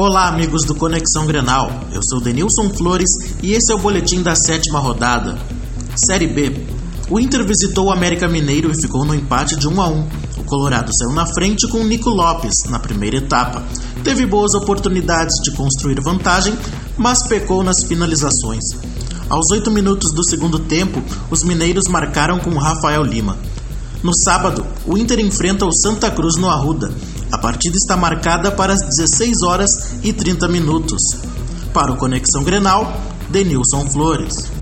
Olá, amigos do Conexão Grenal. Eu sou Denilson Flores e esse é o boletim da sétima rodada. Série B. O Inter visitou o América Mineiro e ficou no empate de 1 a 1. O Colorado saiu na frente com Nico Lopes na primeira etapa. Teve boas oportunidades de construir vantagem, mas pecou nas finalizações. Aos 8 minutos do segundo tempo, os mineiros marcaram com Rafael Lima. No sábado, o Inter enfrenta o Santa Cruz no Arruda. A partida está marcada para as 16 horas e 30 minutos. Para o Conexão Grenal, Denilson Flores.